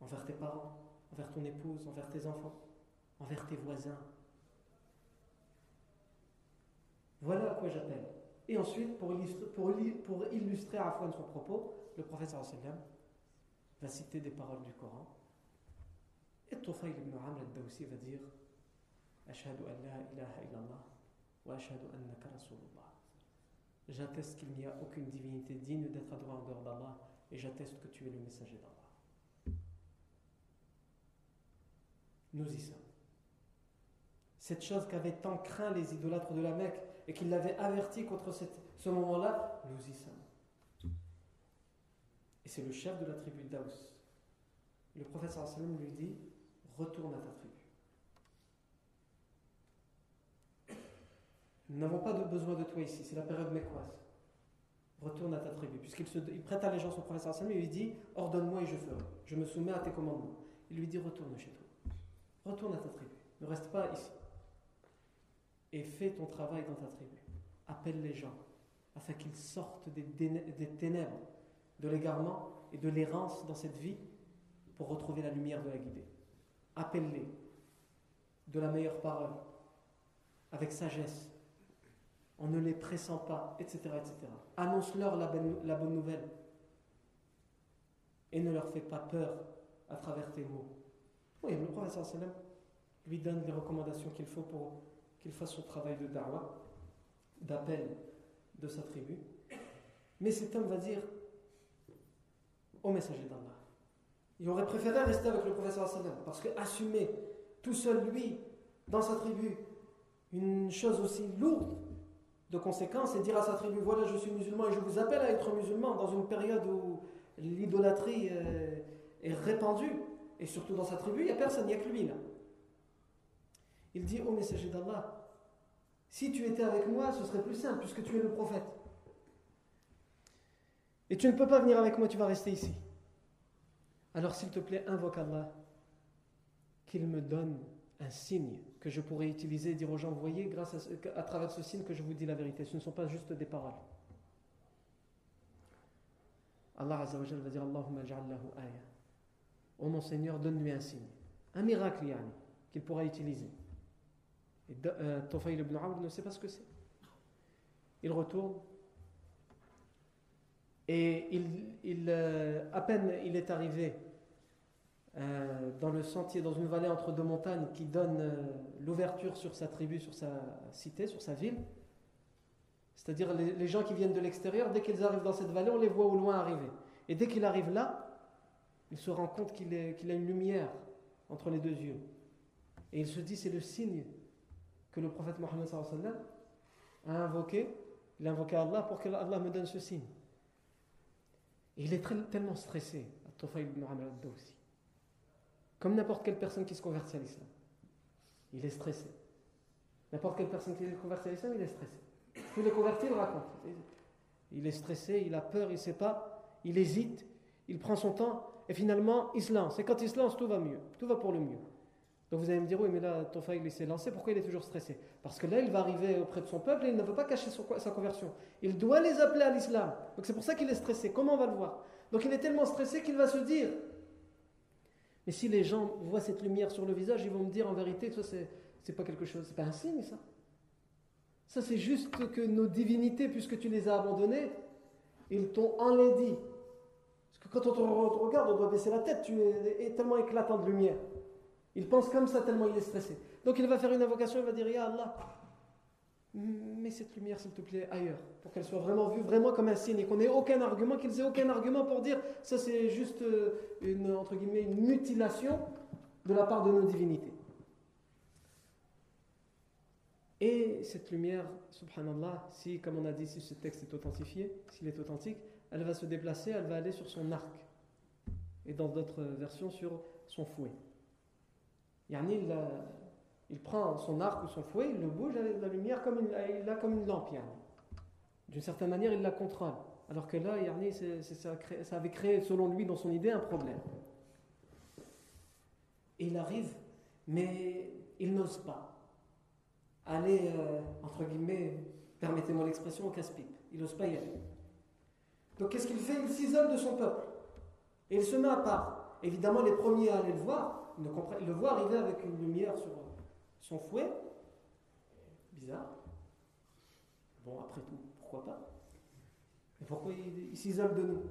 envers tes parents, envers ton épouse, envers tes enfants, envers tes voisins. Voilà à quoi j'appelle. Et ensuite, pour illustrer, pour, pour illustrer à son propos, le prophète va citer des paroles du Coran. Et Tufayl ibn Amr al-Dawsi va dire Ashhadu an la ilaha illallah wa ashhadu annaka rasulullah. J'atteste qu'il n'y a aucune divinité digne d'être adorée en dehors d'Allah et j'atteste que tu es le messager d'Allah. nous y sommes. Cette chose qu'avaient tant craint les idolâtres de la Mecque et qu'ils l'avaient averti contre ce moment-là, nous y sommes. Et c'est le chef de la tribu d'Aous. Le prophète lui dit Retourne à ta tribu. Nous n'avons pas besoin de toi ici, c'est la période mécoise. Retourne à ta tribu. Puisqu'il se, il prête allégeance au prophète sallam et lui dit Ordonne-moi et je ferai. Je me soumets à tes commandements. Il lui dit Retourne chez toi. Retourne à ta tribu. Ne reste pas ici. Et fais ton travail dans ta tribu. Appelle les gens afin qu'ils sortent des, ténèbres, de l'égarement et de l'errance dans cette vie pour retrouver la lumière de la guidée. Appelle-les de la meilleure parole, avec sagesse, en ne les pressant pas, etc. etc. Annonce-leur la, bonne nouvelle et ne leur fais pas peur à travers tes mots. Oui, le prophète lui donne les recommandations qu'il faut pour qu'il fasse son travail de da'wah, d'appel de sa tribu. Mais cet homme va dire au messager d'Allah. Il aurait préféré rester avec le professeur parce que assumer tout seul, lui, dans sa tribu, une chose aussi lourde de conséquences et dire à sa tribu voilà, je suis musulman et je vous appelle à être musulman dans une période où l'idolâtrie euh, est répandue, et surtout dans sa tribu, il n'y a personne, il n'y a que lui là. Il dit au messager d'Allah, si tu étais avec moi, ce serait plus simple puisque tu es le prophète. Et tu ne peux pas venir avec moi, tu vas rester ici. Alors s'il te plaît, invoque Allah, qu'il me donne un signe que je pourrais utiliser et dire aux gens, voyez, grâce à, à travers ce signe que je vous dis la vérité. Ce ne sont pas juste des paroles. Allah Azza wa va dire Allahumma ja'allahu ayah. Oh mon Seigneur, donne-lui un signe, un miracle yani, qu'il pourra utiliser. Et euh, ibn ne sait pas ce que c'est. Il retourne et il, euh, à peine il est arrivé euh, dans le sentier, dans une vallée entre deux montagnes qui donne euh, l'ouverture sur sa tribu, sur sa cité, sur sa ville. C'est-à-dire les, gens qui viennent de l'extérieur, dès qu'ils arrivent dans cette vallée, on les voit au loin arriver. Et dès qu'il arrive là, il se rend compte qu'il a une lumière entre les deux yeux. Et il se dit, c'est le signe que le prophète Mohammed a invoqué. Il a invoqué Allah pour que Allah me donne ce signe. Et il est tellement stressé, ibn aussi. Comme n'importe quelle personne qui se convertit à l'islam. Il est stressé. N'importe quelle personne qui se convertit à l'islam, il est stressé. Tous les convertis le racontent. Il est stressé, il a peur, il ne sait pas, il hésite, il prend son temps. Et finalement, il se lance. Et quand il se lance, tout va mieux. Tout va pour le mieux. Donc vous allez me dire, oui, mais là, Tofaïl, il s'est lancé, pourquoi il est toujours stressé? Parce que là, il va arriver auprès de son peuple et il ne veut pas cacher sa conversion. Il doit les appeler à l'islam. Donc c'est pour ça qu'il est stressé. Comment on va le voir? Donc il est tellement stressé qu'il va se dire, mais si les gens voient cette lumière sur le visage, ils vont me dire en vérité, ça c'est pas quelque chose, c'est pas un signe ça. Ça c'est juste que nos divinités, puisque tu les as abandonnées, ils t'ont enlaidi. Parce que quand on te regarde, on doit baisser la tête, tu es tellement éclatant de lumière. Il pense comme ça tellement il est stressé. Donc il va faire une invocation, il va dire Ya Allah, mets cette lumière s'il te plaît ailleurs, pour qu'elle soit vraiment vue vraiment comme un signe et qu'on n'ait aucun argument, qu'ils aient aucun argument pour dire ça c'est juste euh, une, entre guillemets, une mutilation de la part de nos divinités. Et cette lumière, subhanallah, si, comme on a dit, si ce texte est authentifié, s'il est authentique, elle va se déplacer, elle va aller sur son arc. Et dans d'autres versions, sur son fouet. Yani, il, il, prend son arc ou son fouet, il le bouge avec la lumière comme une, il a comme une lampe. D'une certaine manière, il la contrôle. Alors que là, yani, ça, avait créé, selon lui, dans son idée, un problème. Et il arrive, mais il n'ose pas aller, euh, entre guillemets, permettez-moi l'expression, au casse-pipe. Il n'ose pas y aller. Donc qu'est-ce qu'il fait? Il s'isole de son peuple. Et il se met à part. Évidemment, les premiers à aller le voir, il le voit arriver avec une lumière sur son fouet. Bizarre. Bon, après tout, pourquoi pas? Mais pourquoi il, s'isole de nous?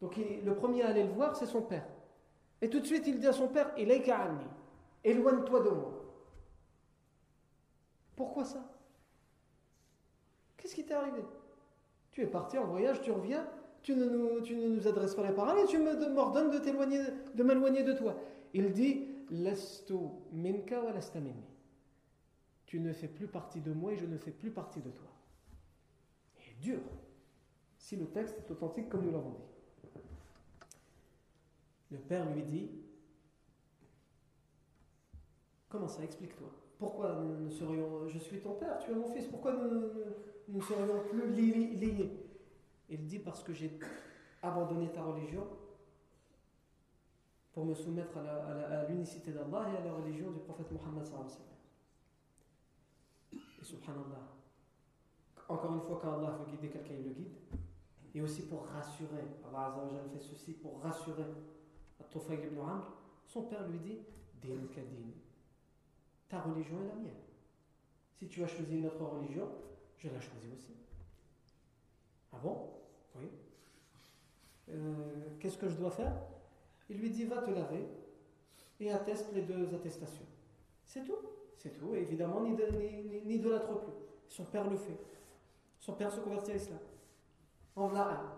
Donc le premier à aller le voir, c'est son père. Et tout de suite, il dit à son père Éloigne-toi de moi. Pourquoi ça? Qu'est-ce qui t'est arrivé? Tu es parti en voyage, tu reviens, tu ne nous, tu adresses pas la parole et tu m'ordonnes de de m'éloigner de toi. Il dit minka wa Tu ne fais plus partie de moi et je ne fais plus partie de toi. Et dur, si le texte est authentique comme nous l'avons dit. Le père lui dit Comment ça Explique-toi. Pourquoi nous serions. Je suis ton père, tu es mon fils, pourquoi nous ne serions plus liés? Il dit Parce que j'ai abandonné ta religion pour me soumettre à l'unicité d'Allah et à la religion du prophète Muhammad Et subhanallah, encore une fois, quand Allah veut guider quelqu'un, il le guide. Et aussi pour rassurer, Allah fait ceci pour rassurer Tufayl ibn Amr, son père lui dit Din ta religion est la mienne. Si tu as choisi une autre religion, je la choisis aussi. Ah bon? Oui. Euh, qu'est-ce que je dois faire? Il lui dit va te laver et atteste les deux attestations. C'est tout. C'est tout. Et évidemment, ni, de, ni, ni, plus. Son père le fait. Son père se convertit à l'islam. En voilà un.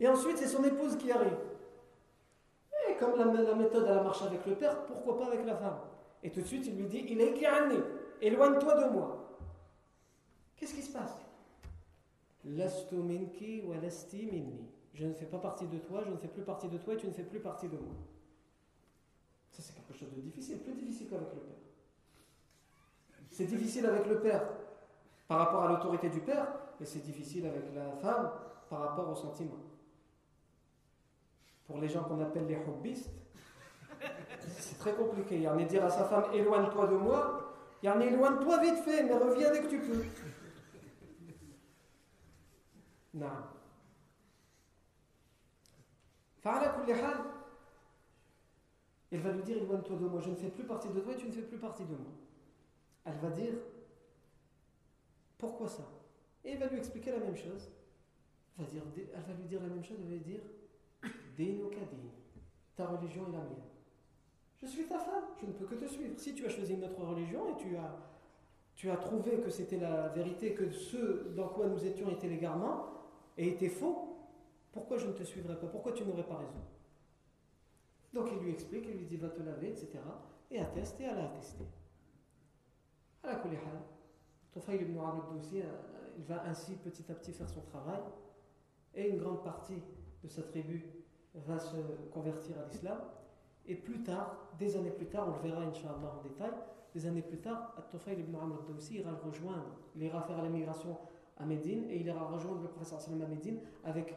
Et ensuite, c'est son épouse qui arrive. Et comme la, la, méthode, elle marche avec le père, pourquoi pas avec la femme? Et tout de suite, il lui dit Il est éloigne-toi de moi. Qu'est-ce qui se passe? Je ne fais pas partie de toi, je ne fais plus partie de toi et tu ne fais plus partie de moi. Chose de difficile, plus difficile qu'avec le Père. C'est difficile avec le Père par rapport à l'autorité du Père, et c'est difficile avec la femme par rapport au sentiment. Pour les gens qu'on appelle les hobbistes, c'est très compliqué. Il y en a dire à sa femme éloigne-toi de moi, il y en a éloigne-toi vite fait, mais reviens dès que tu peux. Non. Elle va lui dire éloigne-toi de moi, je ne fais plus partie de toi et tu ne fais plus partie de moi. Elle va dire pourquoi ça? Et elle va lui expliquer la même chose. Elle va, lui dire la même chose, elle va lui dire ta religion est la mienne. Je suis ta femme, je ne peux que te suivre. Si tu as choisi notre religion et tu as, tu as trouvé que c'était la vérité, que ce dans quoi nous étions était l'égarement et était faux, pourquoi je ne te suivrai pas? Pourquoi tu n'aurais pas raison? Donc il lui explique, il lui dit va te laver, etc. Et atteste et elle a attesté. À la Tufayl ibn euh, il va ainsi petit à petit faire son travail et une grande partie de sa tribu va se convertir à l'islam. Et plus tard, des années plus tard, on le verra Inch'Allah en détail, des années plus tard, Tufayl ibn Amr aussi ira le rejoindre, il ira faire l'émigration à Médine et il ira rejoindre le professeur sallam à Médine avec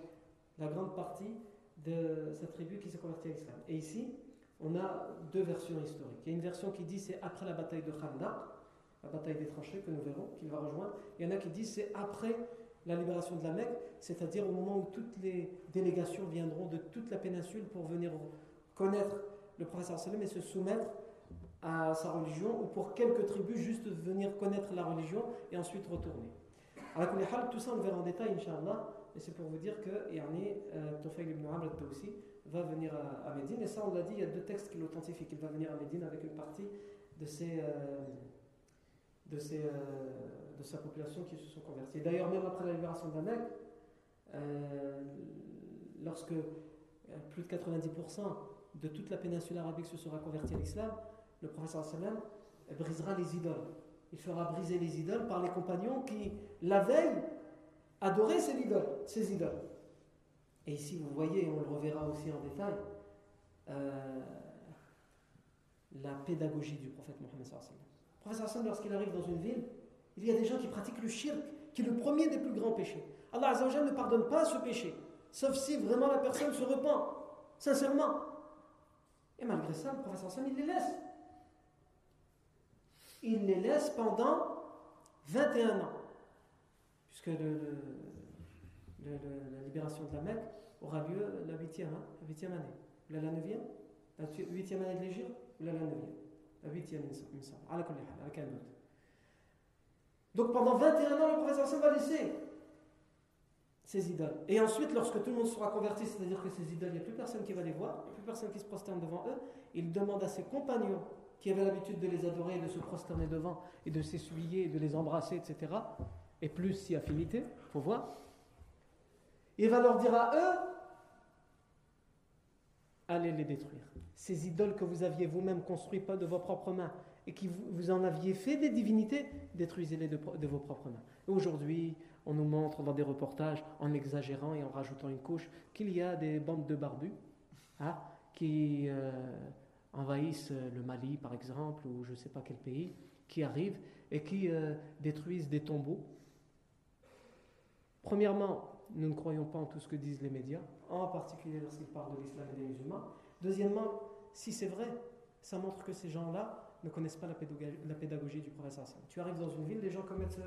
la grande partie de sa tribu qui s'est convertie à l'islam. Et ici, on a deux versions historiques. Il y a une version qui dit c'est après la bataille de Khandaq, la bataille des tranchées que nous verrons, qu'il va rejoindre. Il y en a qui disent c'est après la libération de la Mecque, c'est-à-dire au moment où toutes les délégations viendront de toute la péninsule pour venir connaître le prophète sallam et se soumettre à sa religion, ou pour quelques tribus juste venir connaître la religion et ensuite retourner. Alors, tout ça on le verra en détail, Inch'Allah, et c'est pour vous dire que yani, euh, Tufayl ibn Amr aussi va venir à, Médine, et ça on l'a dit, il y a deux textes qui l'authentifient, qu'il va venir à Médine avec une partie de ses. Euh, de, ses, euh, de sa population qui se sont convertis. D'ailleurs, même après la libération Mecque, lorsque plus de 90% de toute la péninsule arabique se sera convertie à l'islam, le prophète sallam brisera les idoles. Il fera briser les idoles par les compagnons qui, la veille, adoraient ces idoles. Ces idoles. Et ici, vous voyez, on le reverra aussi en détail, euh, la pédagogie du prophète Mohammed. Le prophète lorsqu'il arrive dans une ville, il y a des gens qui pratiquent le shirk, qui est le premier des plus grands péchés. Allah ne pardonne pas ce péché, sauf si vraiment la personne se repent, sincèrement. Et malgré ça, le prophète il les laisse il les laisse pendant 21 ans. Puisque la libération de la Mecque aura lieu la 8e, hein, la année. Ou la 9e La 8e année de l'Égypte ou la 9e La 8e, il me semble. Avec un doute. Donc pendant 21 ans, le professeur va laisser ces idoles. Et ensuite, lorsque tout le monde sera converti, c'est-à-dire que ces idoles, il n'y a plus personne qui va les voir, il n'y a plus personne qui se prosterne devant eux, il demande à ses compagnons qui avaient l'habitude de les adorer, de se prosterner devant et de s'essuyer, de les embrasser, etc. Et plus si affinité, faut voir. Il va leur dire à eux allez les détruire. Ces idoles que vous aviez vous-même construites pas de vos propres mains et qui vous, en aviez fait des divinités, détruisez-les de, vos propres mains. Aujourd'hui, on nous montre dans des reportages, en exagérant et en rajoutant une couche, qu'il y a des bandes de barbus hein, qui. Euh, envahissent le Mali, par exemple, ou je ne sais pas quel pays, qui arrivent et qui euh, détruisent des tombeaux. Premièrement, nous ne croyons pas en tout ce que disent les médias, en particulier lorsqu'ils parlent de l'islam et des musulmans. Deuxièmement, si c'est vrai, ça montre que ces gens-là ne connaissent pas la pédagogie, la pédagogie du professeur Tu arrives dans une ville, les gens commettent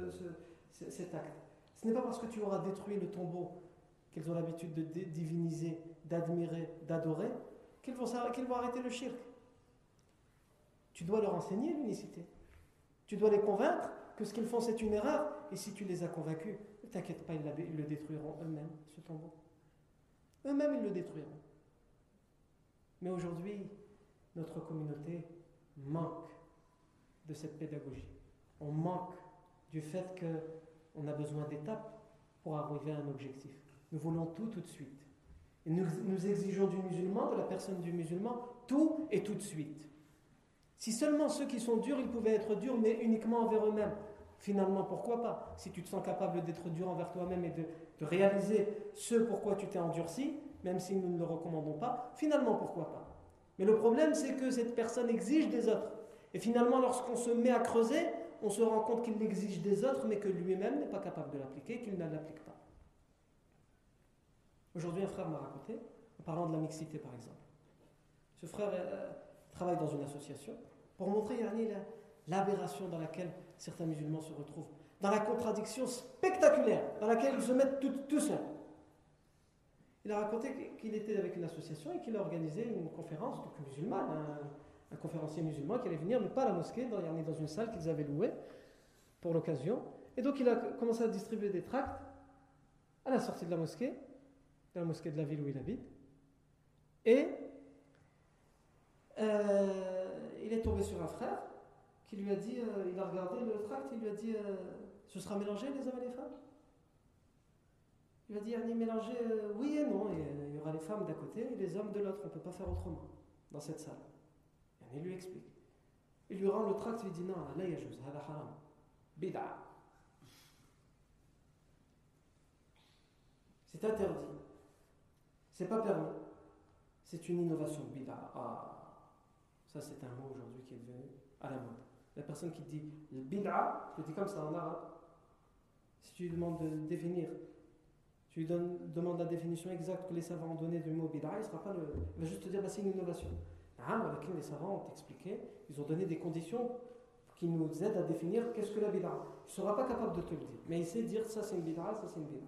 cet acte. Ce n'est pas parce que tu auras détruit le tombeau qu'ils ont l'habitude de diviniser, d'admirer, d'adorer, qu'ils vont, arrêter le shirk. Tu dois leur enseigner l'unicité. Tu dois les convaincre que ce qu'ils font c'est une erreur. Et si tu les as convaincus, t'inquiète pas, ils le détruiront eux-mêmes, ce tombeau. Eux-mêmes, ils le détruiront. Mais aujourd'hui, notre communauté manque de cette pédagogie. On manque du fait qu'on a besoin d'étapes pour arriver à un objectif. Nous voulons tout tout de suite. Et nous, nous exigeons du musulman, de la personne du musulman, tout et tout de suite. Si seulement ceux qui sont durs, ils pouvaient être durs, mais uniquement envers eux-mêmes. Finalement, pourquoi pas? Si tu te sens capable d'être dur envers toi-même et de, réaliser ce pourquoi tu t'es endurci, même si nous ne le recommandons pas, finalement, pourquoi pas? Mais le problème, c'est que cette personne exige des autres. Et finalement, lorsqu'on se met à creuser, on se rend compte qu'il l'exige des autres, mais que lui-même n'est pas capable de l'appliquer, qu'il ne l'applique pas. Aujourd'hui, un frère m'a raconté, en parlant de la mixité par exemple. Ce frère euh, travaille dans une association pour montrer l'aberration dans laquelle certains musulmans se retrouvent, dans la contradiction spectaculaire dans laquelle ils se mettent tout, seuls. Il a raconté qu'il était avec une association et qu'il a organisé une conférence, donc musulmane, un, conférencier musulman qui allait venir, mais pas à la mosquée, dans, dans une salle qu'ils avaient louée pour l'occasion. Et donc il a commencé à distribuer des tracts à la sortie de la mosquée, de la mosquée de la ville où il habite. Et euh, il est tombé sur un frère qui lui a dit, euh, il a regardé le tract, il lui a dit, euh, ce sera mélangé les hommes et les femmes? Il a dit, on est mélangé, oui et non, il y aura les femmes d'un côté et les hommes de l'autre, on ne peut pas faire autrement dans cette salle. Il lui explique. Il lui rend le tract, il lui dit, non, là, il y a haram, bid'a. C'est interdit. C'est pas permis. C'est une innovation, bid'a. Ah. Ça, c'est un mot aujourd'hui qui est devenu à la mode. La personne qui dit le bid'a, je dis comme ça en arabe. Si tu lui demandes de définir, tu lui demandes la définition exacte que les savants ont donnée du mot bid'a, il, sera pas le, il va juste te dire bah, c'est une innovation. Ah, les savants ont expliqué, ils ont donné des conditions qui nous aident à définir qu'est-ce que la bid'a. Il ne sera pas capable de te le dire, mais il sait dire ça c'est une bid'a, ça c'est une bid'a.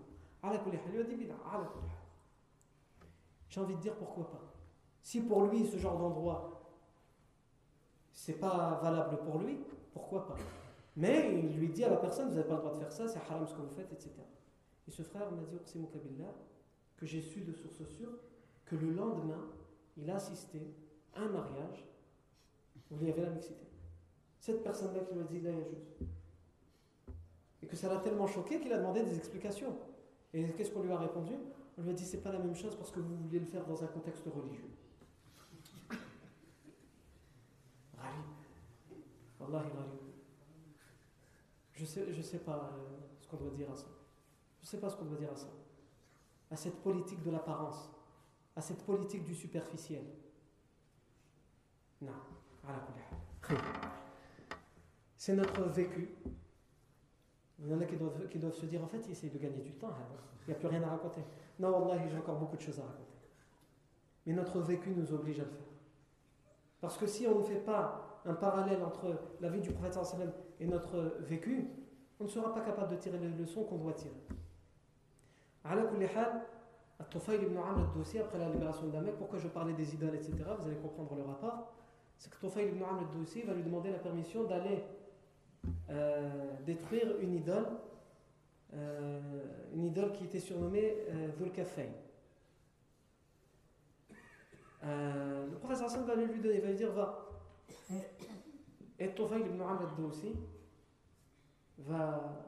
Il a dit bid'a. J'ai envie de dire pourquoi pas. Si pour lui ce genre d'endroit c'est pas valable pour lui, pourquoi pas? Mais il lui dit à la personne vous n'avez pas le droit de faire ça, c'est haram ce que vous faites, etc. Et ce frère m'a dit que j'ai su de source sûre que le lendemain il a assisté à un mariage où il y avait la mixité. Cette personne-là qui lui a dit là, juste. Et que ça l'a tellement choqué qu'il a demandé des explications. Et qu'est-ce qu'on lui a répondu? On lui a dit c'est pas la même chose parce que vous vouliez le faire dans un contexte religieux. Wallahi Je sais, je sais pas euh, ce qu'on doit dire à ça. Je sais pas ce qu'on doit dire à ça. À cette politique de l'apparence, à cette politique du superficiel. Non. C'est notre vécu. Il y en a qui doivent, se dire en fait, il essaye de gagner du temps. Hein. Il n'y a plus rien à raconter. Non, Wallah, j'ai encore beaucoup de choses à raconter. Mais notre vécu nous oblige à le faire. Parce que si on ne fait pas un parallèle entre la vie du prophète et notre vécu, on ne sera pas capable de tirer les leçons qu'on doit tirer. Tufayl ibn Amr al-Dossi, après la libération de Damek, pourquoi je parlais des idoles, etc., vous allez comprendre le rapport, c'est que Tufayl ibn Amr al-Dossi va lui demander la permission d'aller euh, détruire une idole, euh, une idole qui était surnommée euh, Dhul euh, le professeur Hassan va lui donner, va lui dire va. Et Tufayl ibn Amr al-Dossi va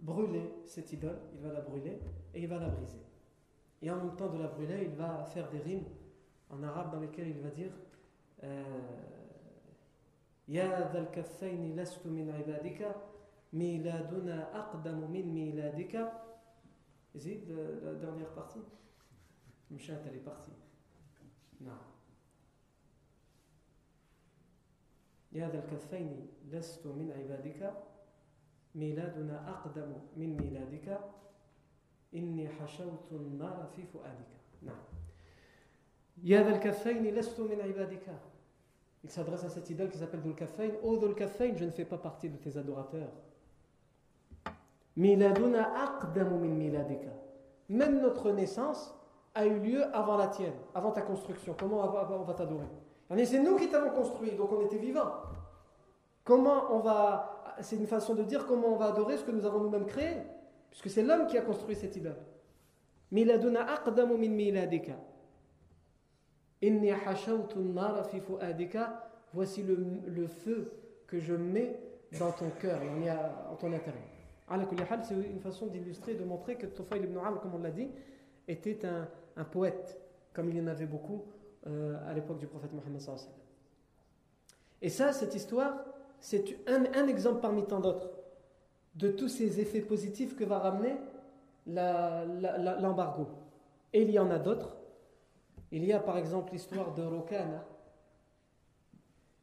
brûler cette idole, il va la brûler et il va la briser. Et en même temps de la brûler, il va faire des rimes en arabe dans lesquelles il va dire Ya dhal kaffayn lastu min ibadika miladuna aqdamu min miladika. C'est la dernière partie? Mchat, elle est partie. Non. يا ذا الكفين لست من عبادك ميلادنا أقدم من ميلادك إني حشوت النار في فؤادك نعم يا ذا الكفين لست من عبادك Il s'adresse à cette idole qui s'appelle Dhul Kaffain. Oh Dhul Kaffain, je ne fais pas partie de tes adorateurs. Miladuna aqdamu min miladika. Même notre naissance a eu lieu avant la tienne, avant ta construction. Comment on va t'adorer C'est nous qui t'avons construit, donc on était vivants. Comment on va. C'est une façon de dire comment on va adorer ce que nous avons nous-mêmes créé. Puisque c'est l'homme qui a construit cette idole. Miladuna aqdamu min miladika. Inni nara fi fuadika. Voici le, feu que je mets dans ton cœur en ton intérieur. C'est une façon d'illustrer, de montrer que Tufayl ibn Amr, comme on l'a dit, était un, poète, comme il y en avait beaucoup euh, à l'époque du prophète Mohammed. Et ça, cette histoire, c'est un, un exemple parmi tant d'autres de tous ces effets positifs que va ramener l'embargo. Et il y en a d'autres. Il y a par exemple l'histoire de Rokana.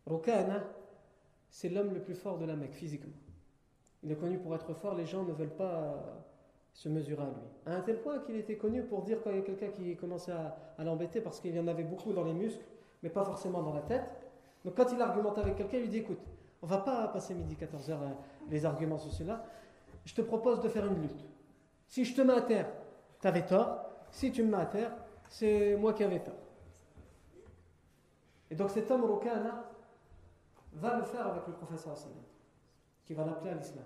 Rokana, c'est l'homme le plus fort de la Mecque physiquement. Il est connu pour être fort, les gens ne veulent pas se mesurer à lui. À un tel point qu'il était connu pour dire quand il y a quelqu'un qui commençait à, l'embêter parce qu'il y en avait beaucoup dans les muscles, mais pas forcément dans la tête. Donc quand il argumente avec quelqu'un, il lui dit écoute, on va pas passer midi 14h euh, les arguments sur cela. Je te propose de faire une lutte. Si je te mets à terre, tu avais tort. Si tu me mets à terre, c'est moi qui avais tort. Et donc cet homme Rokana va le faire avec le professeur qui va l'appeler à l'islam.